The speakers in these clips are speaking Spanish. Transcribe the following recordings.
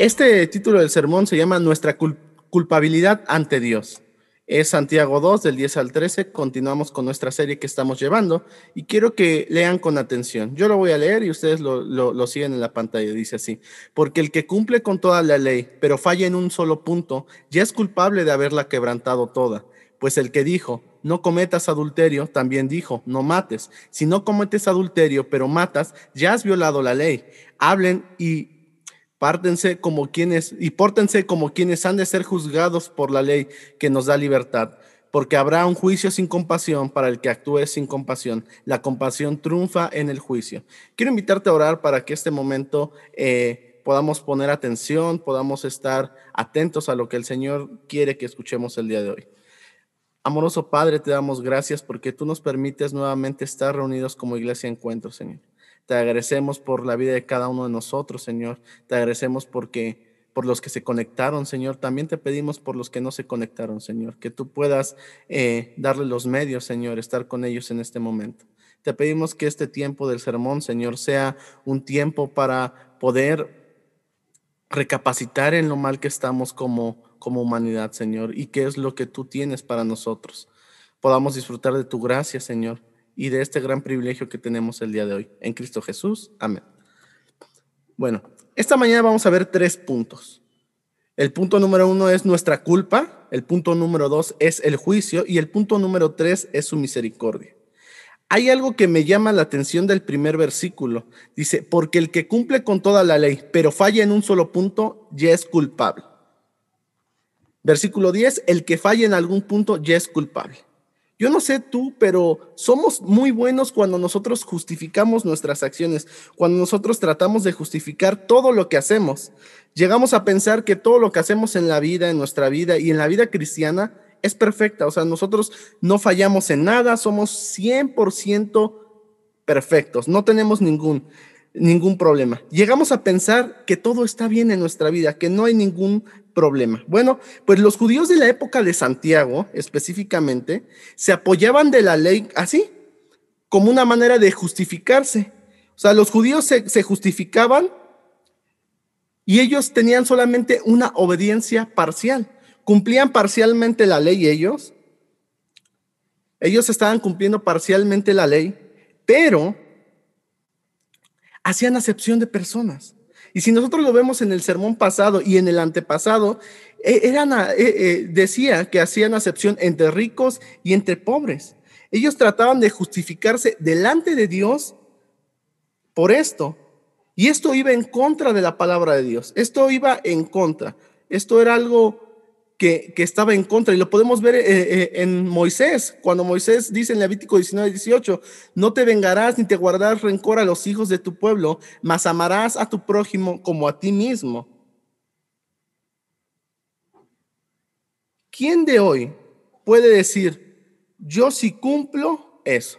Este título del sermón se llama Nuestra culpabilidad ante Dios. Es Santiago 2, del 10 al 13. Continuamos con nuestra serie que estamos llevando y quiero que lean con atención. Yo lo voy a leer y ustedes lo, lo siguen en la pantalla. Dice así, porque el que cumple con toda la ley, pero falla en un solo punto, ya es culpable de haberla quebrantado toda. Pues el que dijo, no cometas adulterio, también dijo, no mates. Si no cometes adulterio, pero matas, ya has violado la ley. Hablen y pártense como quienes y pórtense como quienes han de ser juzgados por la ley que nos da libertad, porque habrá un juicio sin compasión para el que actúe sin compasión. La compasión triunfa en el juicio. Quiero invitarte a orar para que este momento eh, podamos poner atención, podamos estar atentos a lo que el Señor quiere que escuchemos el día de hoy. Amoroso Padre, te damos gracias porque tú nos permites nuevamente estar reunidos como iglesia encuentro, Señor. Te agradecemos por la vida de cada uno de nosotros, Señor. Te agradecemos porque por los que se conectaron, Señor. También te pedimos por los que no se conectaron, Señor, que tú puedas eh, darle los medios, Señor, estar con ellos en este momento. Te pedimos que este tiempo del sermón, Señor, sea un tiempo para poder recapacitar en lo mal que estamos como como humanidad, Señor, y qué es lo que tú tienes para nosotros. Podamos disfrutar de tu gracia, Señor, y de este gran privilegio que tenemos el día de hoy. En Cristo Jesús. Amén. Bueno, esta mañana vamos a ver tres puntos. El punto número uno es nuestra culpa, el punto número dos es el juicio y el punto número tres es su misericordia. Hay algo que me llama la atención del primer versículo. Dice, porque el que cumple con toda la ley, pero falla en un solo punto, ya es culpable. Versículo 10, el que falla en algún punto ya es culpable. Yo no sé tú, pero somos muy buenos cuando nosotros justificamos nuestras acciones, cuando nosotros tratamos de justificar todo lo que hacemos. Llegamos a pensar que todo lo que hacemos en la vida, en nuestra vida y en la vida cristiana es perfecta. O sea, nosotros no fallamos en nada, somos 100% perfectos, no tenemos ningún, ningún problema. Llegamos a pensar que todo está bien en nuestra vida, que no hay ningún problema? Bueno, pues los judíos de la época de Santiago, específicamente, se apoyaban de la ley así, como una manera de justificarse. O sea, los judíos se, justificaban y ellos tenían solamente una obediencia parcial. Cumplían parcialmente la ley ellos. Ellos estaban cumpliendo parcialmente la ley, pero hacían acepción de personas. Y si nosotros lo vemos en el sermón pasado y en el antepasado, e, eran, eh, eh, decía que hacían acepción entre ricos y entre pobres. Ellos trataban de justificarse delante de Dios por esto. Y esto iba en contra de la palabra de Dios. Esto iba en contra. Esto era algo que, estaba en contra. Y lo podemos ver eh, eh, en Moisés, cuando Moisés dice en Levítico 19, 18, no te vengarás ni te guardarás rencor a los hijos de tu pueblo, mas amarás a tu prójimo como a ti mismo. ¿Quién de hoy puede decir, yo sí cumplo eso?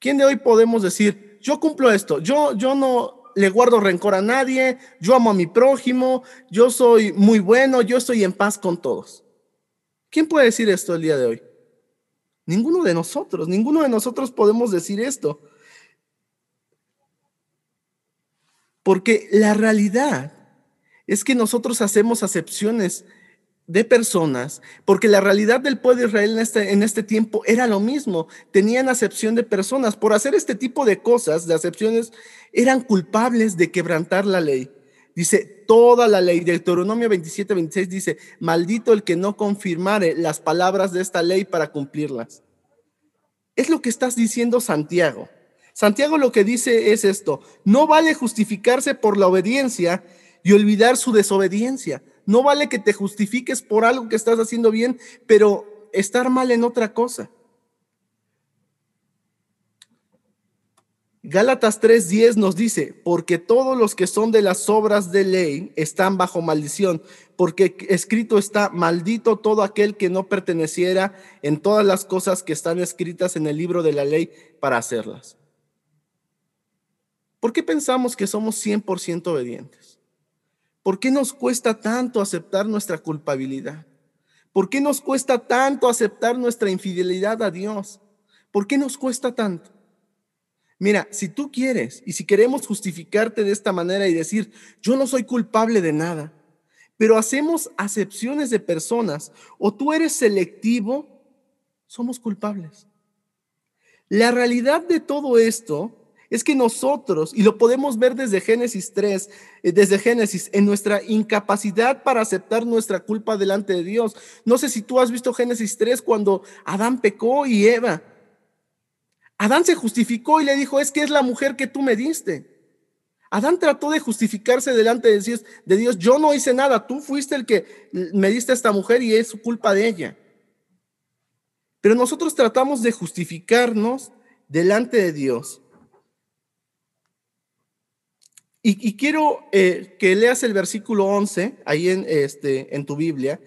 ¿Quién de hoy podemos decir, yo cumplo esto, yo, yo no, le guardo rencor a nadie, yo amo a mi prójimo, yo soy muy bueno, yo estoy en paz con todos. ¿Quién puede decir esto el día de hoy? Ninguno de nosotros, ninguno de nosotros podemos decir esto. Porque la realidad es que nosotros hacemos acepciones de personas, porque la realidad del pueblo de Israel en este, en este tiempo era lo mismo, tenían acepción de personas. Por hacer este tipo de cosas, de acepciones, eran culpables de quebrantar la ley. Dice, toda la ley, Deuteronomio 27, 26 dice, maldito el que no confirmare las palabras de esta ley para cumplirlas. Es lo que estás diciendo Santiago. Santiago lo que dice es esto, no vale justificarse por la obediencia y olvidar su desobediencia. No vale que te justifiques por algo que estás haciendo bien, pero estar mal en otra cosa. Gálatas 3:10 nos dice, porque todos los que son de las obras de ley están bajo maldición, porque escrito está, maldito todo aquel que no perteneciera en todas las cosas que están escritas en el libro de la ley para hacerlas. ¿Por qué pensamos que somos 100% obedientes? ¿Por qué nos cuesta tanto aceptar nuestra culpabilidad? ¿Por qué nos cuesta tanto aceptar nuestra infidelidad a Dios? ¿Por qué nos cuesta tanto? Mira, si tú quieres y si queremos justificarte de esta manera y decir, yo no soy culpable de nada, pero hacemos acepciones de personas o tú eres selectivo, somos culpables. La realidad de todo esto es que nosotros, y lo podemos ver desde Génesis 3, eh, desde Génesis, en nuestra incapacidad para aceptar nuestra culpa delante de Dios. No sé si tú has visto Génesis 3 cuando Adán pecó y Eva. Adán se justificó y le dijo, es que es la mujer que tú me diste. Adán trató de justificarse delante de Dios, yo no hice nada, tú fuiste el que me diste a esta mujer y es culpa de ella. Pero nosotros tratamos de justificarnos delante de Dios. Y, quiero eh, que leas el versículo 11 ahí en, este, en tu Biblia.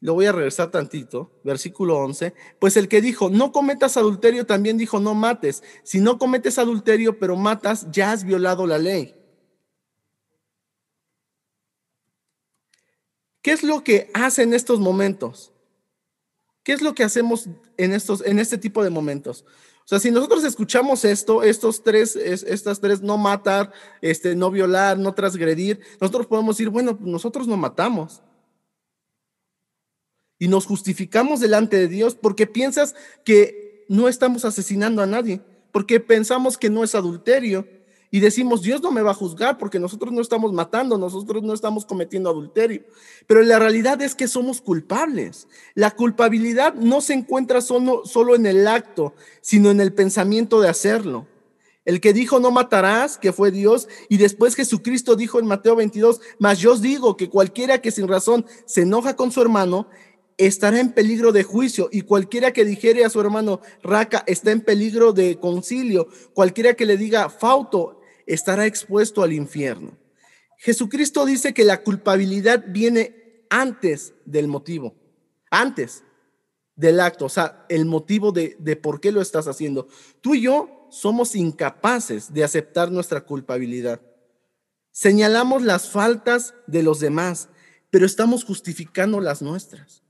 Lo voy a regresar tantito, versículo 11. Pues el que dijo, no cometas adulterio, también dijo, no mates. Si no cometes adulterio, pero matas, ya has violado la ley. ¿Qué es lo que hace en estos momentos? ¿Qué es lo que hacemos en, estos, en este tipo de momentos? O sea, si nosotros escuchamos esto, estos tres, estas tres, no matar, este, no violar, no transgredir, nosotros podemos decir, bueno, nosotros no matamos. Y nos justificamos delante de Dios porque piensas que no estamos asesinando a nadie, porque pensamos que no es adulterio y decimos, Dios no me va a juzgar porque nosotros no estamos matando, nosotros no estamos cometiendo adulterio. Pero la realidad es que somos culpables. La culpabilidad no se encuentra solo, solo en el acto, sino en el pensamiento de hacerlo. El que dijo no matarás, que fue Dios, y después Jesucristo dijo en Mateo 22, mas yo os digo que cualquiera que sin razón se enoja con su hermano, estará en peligro de juicio y cualquiera que dijere a su hermano raca está en peligro de concilio, cualquiera que le diga fauto estará expuesto al infierno. Jesucristo dice que la culpabilidad viene antes del motivo, antes del acto, o sea, el motivo de, de por qué lo estás haciendo. Tú y yo somos incapaces de aceptar nuestra culpabilidad. Señalamos las faltas de los demás, pero estamos justificando las nuestras.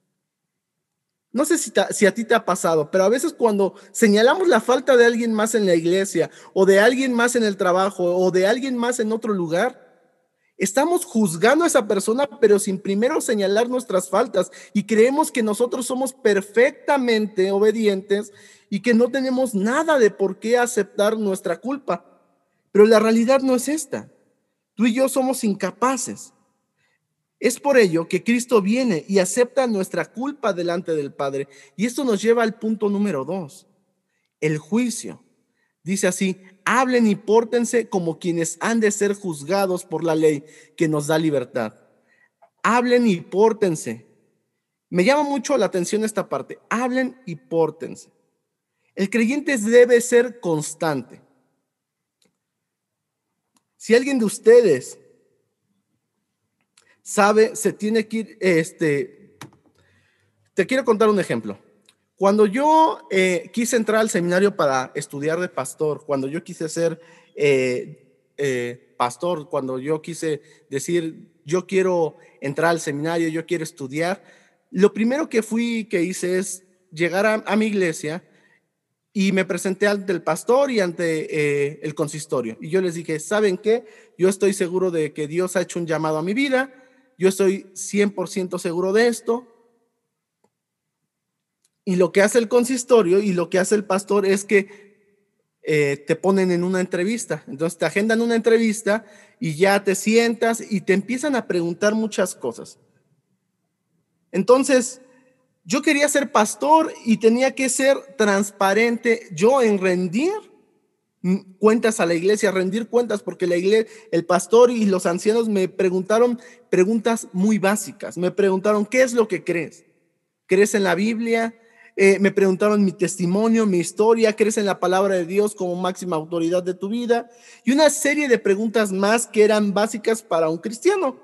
No sé si, a ti te ha pasado, pero a veces cuando señalamos la falta de alguien más en la iglesia o de alguien más en el trabajo o de alguien más en otro lugar, estamos juzgando a esa persona, pero sin primero señalar nuestras faltas y creemos que nosotros somos perfectamente obedientes y que no tenemos nada de por qué aceptar nuestra culpa. Pero la realidad no es esta. Tú y yo somos incapaces. Es por ello que Cristo viene y acepta nuestra culpa delante del Padre. Y esto nos lleva al punto número dos, el juicio. Dice así, hablen y pórtense como quienes han de ser juzgados por la ley que nos da libertad. Hablen y pórtense. Me llama mucho la atención esta parte. Hablen y pórtense. El creyente debe ser constante. Si alguien de ustedes sabe, se tiene que ir, este, te quiero contar un ejemplo. Cuando yo eh, quise entrar al seminario para estudiar de pastor, cuando yo quise ser eh, eh, pastor, cuando yo quise decir, yo quiero entrar al seminario, yo quiero estudiar, lo primero que fui, que hice es llegar a, mi iglesia y me presenté ante el pastor y ante el consistorio. Y yo les dije, ¿saben qué? Yo estoy seguro de que Dios ha hecho un llamado a mi vida yo estoy 100% seguro de esto. Y lo que hace el consistorio y lo que hace el pastor es que eh, te ponen en una entrevista. Entonces te agendan una entrevista y ya te sientas y te empiezan a preguntar muchas cosas. Entonces, yo quería ser pastor y tenía que ser transparente yo en rendir cuentas a la iglesia, rendir cuentas, porque la iglesia, el pastor y los ancianos me preguntaron preguntas muy básicas. Me preguntaron, ¿qué es lo que crees? ¿Crees en la Biblia? Eh, me preguntaron mi testimonio, mi historia, ¿crees en la palabra de Dios como máxima autoridad de tu vida? Y una serie de preguntas más que eran básicas para un cristiano.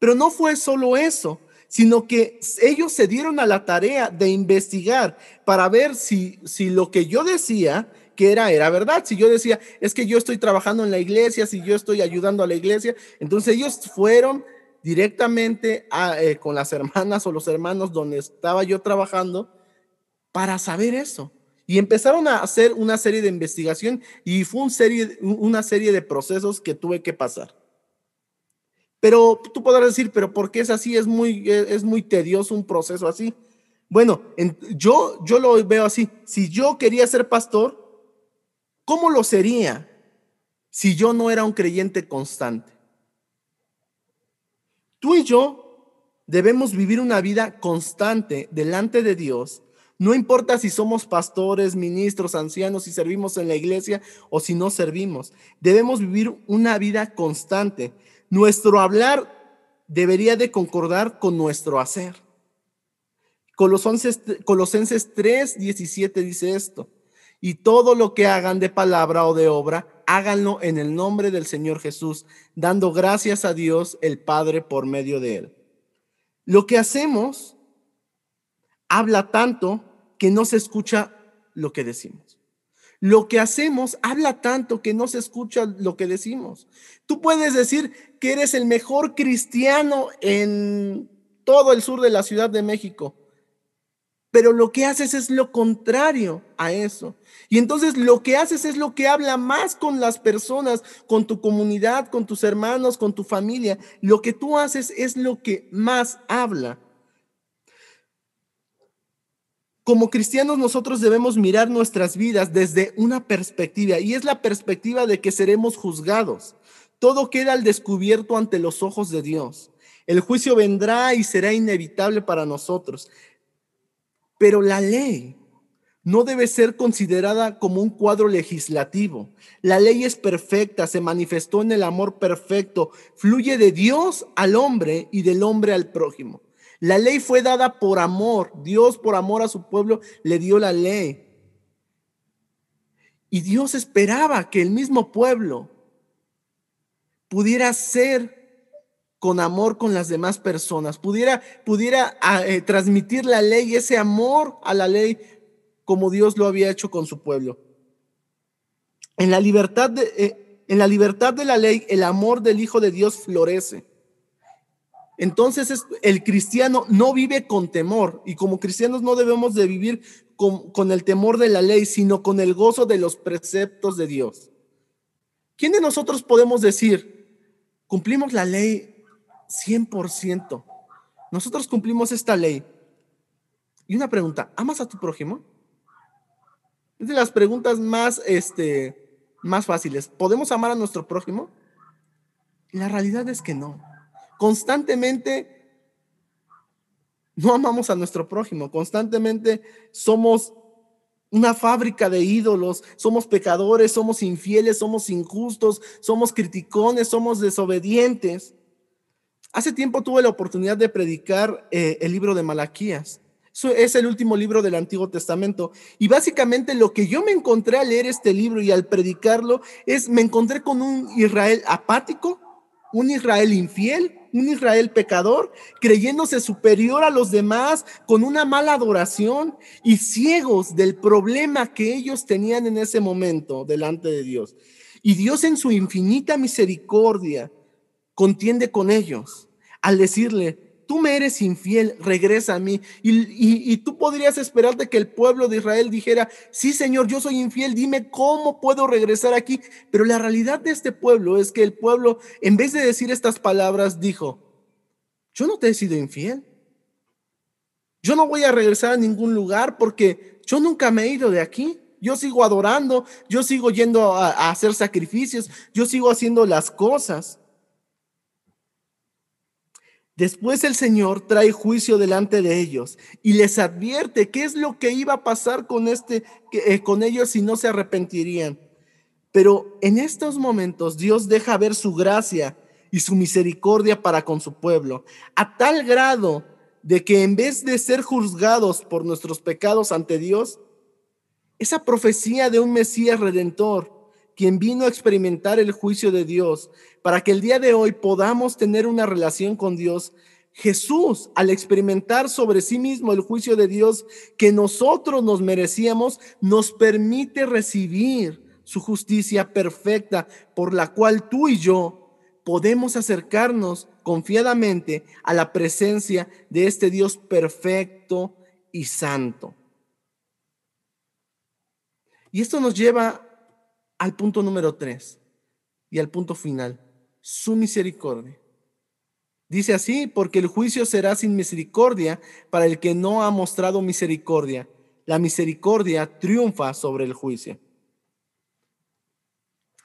Pero no fue solo eso, sino que ellos se dieron a la tarea de investigar para ver si, si lo que yo decía era, era verdad. Si yo decía, es que yo estoy trabajando en la iglesia, si yo estoy ayudando a la iglesia, entonces ellos fueron directamente eh, con las hermanas o los hermanos donde estaba yo trabajando para saber eso. Y empezaron a hacer una serie de investigación y fue una serie de procesos que tuve que pasar. Pero tú podrás decir, pero ¿por qué es así? Es muy, es muy tedioso un proceso así. Bueno, yo, yo lo veo así. Si yo quería ser pastor, ¿cómo lo sería si yo no era un creyente constante? Tú y yo debemos vivir una vida constante delante de Dios. No importa si somos pastores, ministros, ancianos, si servimos en la iglesia o si no servimos. Debemos vivir una vida constante. Nuestro hablar debería de concordar con nuestro hacer. Colosenses, Colosenses 3, 17 dice esto. Y todo lo que hagan de palabra o de obra, háganlo en el nombre del Señor Jesús, dando gracias a Dios el Padre por medio de él. Lo que hacemos habla tanto que no se escucha lo que decimos. Lo que hacemos habla tanto que no se escucha lo que decimos. Tú puedes decir que eres el mejor cristiano en todo el sur de la Ciudad de México, pero lo que haces es lo contrario a eso. Y entonces lo que haces es lo que habla más con las personas, con tu comunidad, con tus hermanos, con tu familia. Lo que tú haces es lo que más habla. Como cristianos nosotros debemos mirar nuestras vidas desde una perspectiva y es la perspectiva de que seremos juzgados. Todo queda al descubierto ante los ojos de Dios. El juicio vendrá y será inevitable para nosotros. Pero la ley no debe ser considerada como un cuadro legislativo. La ley es perfecta, se manifestó en el amor perfecto, fluye de Dios al hombre y del hombre al prójimo. La ley fue dada por amor. Dios por amor a su pueblo le dio la ley. Y Dios esperaba que el mismo pueblo pudiera ser con amor con las demás personas, pudiera, pudiera ah, eh, transmitir la ley, ese amor a la ley como Dios lo había hecho con su pueblo. En la libertad de, eh, en la, libertad de la ley, el amor del Hijo de Dios florece. Entonces es, el cristiano no vive con temor y como cristianos no debemos de vivir con, con el temor de la ley, sino con el gozo de los preceptos de Dios. ¿Quién de nosotros podemos decir, cumplimos la ley 100%. Nosotros cumplimos esta ley. Y una pregunta, ¿amas a tu prójimo? Es de las preguntas más, este, más fáciles. ¿Podemos amar a nuestro prójimo? La realidad es que no. Constantemente no amamos a nuestro prójimo. Constantemente somos una fábrica de ídolos, somos pecadores, somos infieles, somos injustos, somos criticones, somos desobedientes. Hace tiempo tuve la oportunidad de predicar eh, el libro de Malaquías. es el último libro del Antiguo Testamento. Y básicamente lo que yo me encontré al leer este libro y al predicarlo es, me encontré con un Israel apático, un Israel infiel, un Israel pecador, creyéndose superior a los demás, con una mala adoración y ciegos del problema que ellos tenían en ese momento delante de Dios. Y Dios en su infinita misericordia contiende con ellos al decirle, tú me eres infiel, regresa a mí. Y, tú podrías esperar de que el pueblo de Israel dijera, sí Señor, yo soy infiel, dime cómo puedo regresar aquí. Pero la realidad de este pueblo es que el pueblo, en vez de decir estas palabras, dijo, yo no te he sido infiel. Yo no voy a regresar a ningún lugar porque yo nunca me he ido de aquí. Yo sigo adorando, yo sigo yendo a hacer sacrificios, yo sigo haciendo las cosas. Después el Señor trae juicio delante de ellos y les advierte qué es lo que iba a pasar con, este, eh, con ellos si no se arrepentirían. Pero en estos momentos Dios deja ver su gracia y su misericordia para con su pueblo, a tal grado de que en vez de ser juzgados por nuestros pecados ante Dios, esa profecía de un Mesías redentor, quien vino a experimentar el juicio de Dios, para que el día de hoy podamos tener una relación con Dios. Jesús, al experimentar sobre sí mismo el juicio de Dios que nosotros nos merecíamos, nos permite recibir su justicia perfecta, por la cual tú y yo podemos acercarnos confiadamente a la presencia de este Dios perfecto y santo. Y esto nos lleva al punto número tres y al punto final, su misericordia. Dice así, porque el juicio será sin misericordia para el que no ha mostrado misericordia. La misericordia triunfa sobre el juicio.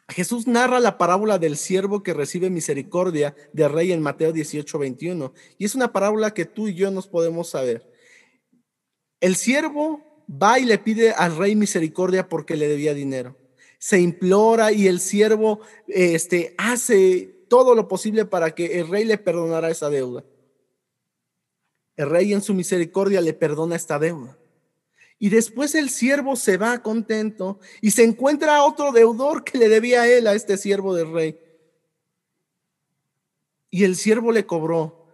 Jesús narra la parábola del siervo que recibe misericordia de rey en Mateo 18, 21. Y es una parábola que tú y yo nos podemos saber. El siervo va y le pide al rey misericordia porque le debía dinero. Se implora y el siervo este, hace todo lo posible para que el rey le perdonara esa deuda. El rey en su misericordia le perdona esta deuda. Y después el siervo se va contento y se encuentra a otro deudor que le debía a él, a este siervo del rey. Y el siervo le cobró.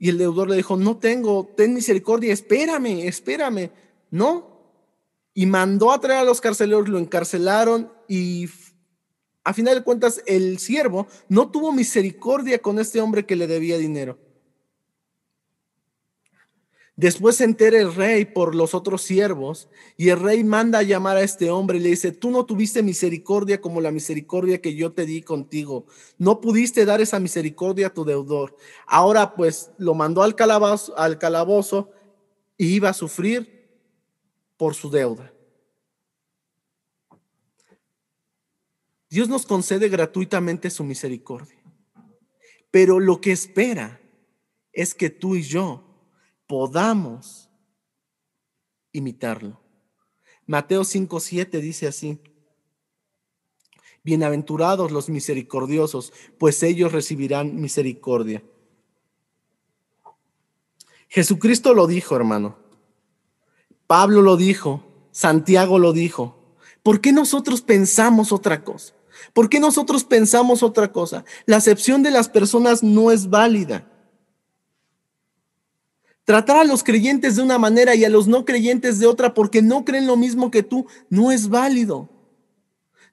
Y el deudor le dijo, no tengo, ten misericordia, espérame, espérame. No. Y mandó a traer a los carceleros, lo encarcelaron y a final de cuentas, el siervo no tuvo misericordia con este hombre que le debía dinero. Después se entera el rey por los otros siervos y el rey manda a llamar a este hombre y le dice, tú no tuviste misericordia como la misericordia que yo te di contigo. No pudiste dar esa misericordia a tu deudor. Ahora pues lo mandó al calabozo, al calabozo y iba a sufrir por su deuda. Dios nos concede gratuitamente su misericordia. Pero lo que espera es que tú y yo podamos imitarlo. Mateo 5:7 dice así: Bienaventurados los misericordiosos, pues ellos recibirán misericordia. Jesucristo lo dijo, hermano. Pablo lo dijo, Santiago lo dijo. ¿Por qué nosotros pensamos otra cosa? ¿Por qué nosotros pensamos otra cosa? La acepción de las personas no es válida. Tratar a los creyentes de una manera y a los no creyentes de otra porque no creen lo mismo que tú no es válido.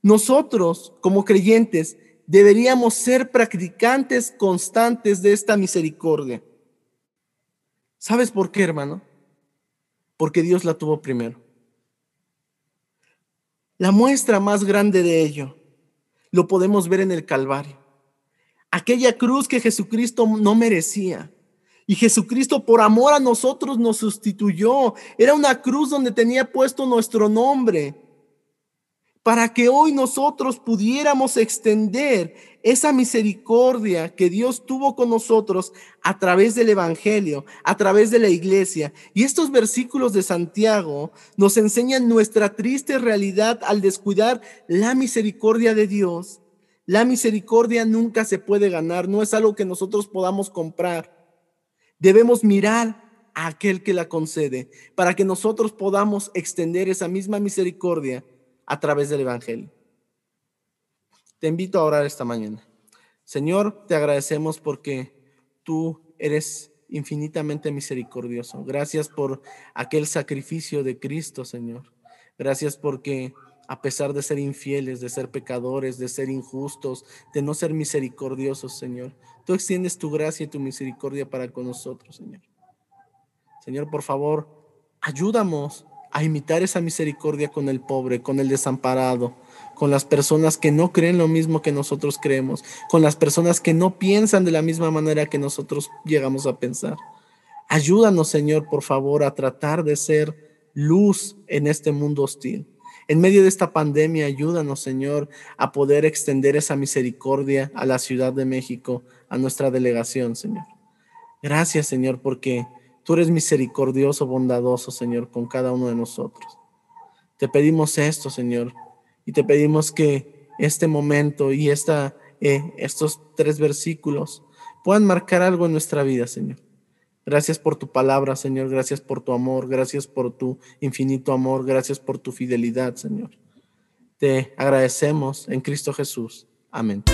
Nosotros, como creyentes, deberíamos ser practicantes constantes de esta misericordia. ¿Sabes por qué, hermano? Porque Dios la tuvo primero. La muestra más grande de ello lo podemos ver en el Calvario. Aquella cruz que Jesucristo no merecía. Y Jesucristo por amor a nosotros nos sustituyó. Era una cruz donde tenía puesto nuestro nombre. Para que hoy nosotros pudiéramos extender esa misericordia que Dios tuvo con nosotros a través del Evangelio, a través de la iglesia. Y estos versículos de Santiago nos enseñan nuestra triste realidad al descuidar la misericordia de Dios. La misericordia nunca se puede ganar, no es algo que nosotros podamos comprar. Debemos mirar a aquel que la concede para que nosotros podamos extender esa misma misericordia a través del Evangelio. Te invito a orar esta mañana. Señor, te agradecemos porque tú eres infinitamente misericordioso. Gracias por aquel sacrificio de Cristo, Señor. Gracias porque a pesar de ser infieles, de ser pecadores, de ser injustos, de no ser misericordiosos, Señor, tú extiendes tu gracia y tu misericordia para con nosotros, Señor. Señor, por favor, ayúdanos a imitar esa misericordia con el pobre, con el desamparado, con las personas que no creen lo mismo que nosotros creemos, con las personas que no piensan de la misma manera que nosotros llegamos a pensar. Ayúdanos, Señor, por favor, a tratar de ser luz en este mundo hostil. En medio de esta pandemia, ayúdanos, Señor, a poder extender esa misericordia a la Ciudad de México, a nuestra delegación, Señor. Gracias, Señor, porque tú eres misericordioso, bondadoso, Señor, con cada uno de nosotros. Te pedimos esto, Señor, y te pedimos que este momento y esta, eh, estos tres versículos puedan marcar algo en nuestra vida, Señor. Gracias por tu palabra, Señor. Gracias por tu amor. Gracias por tu infinito amor. Gracias por tu fidelidad, Señor. Te agradecemos en Cristo Jesús. Amén.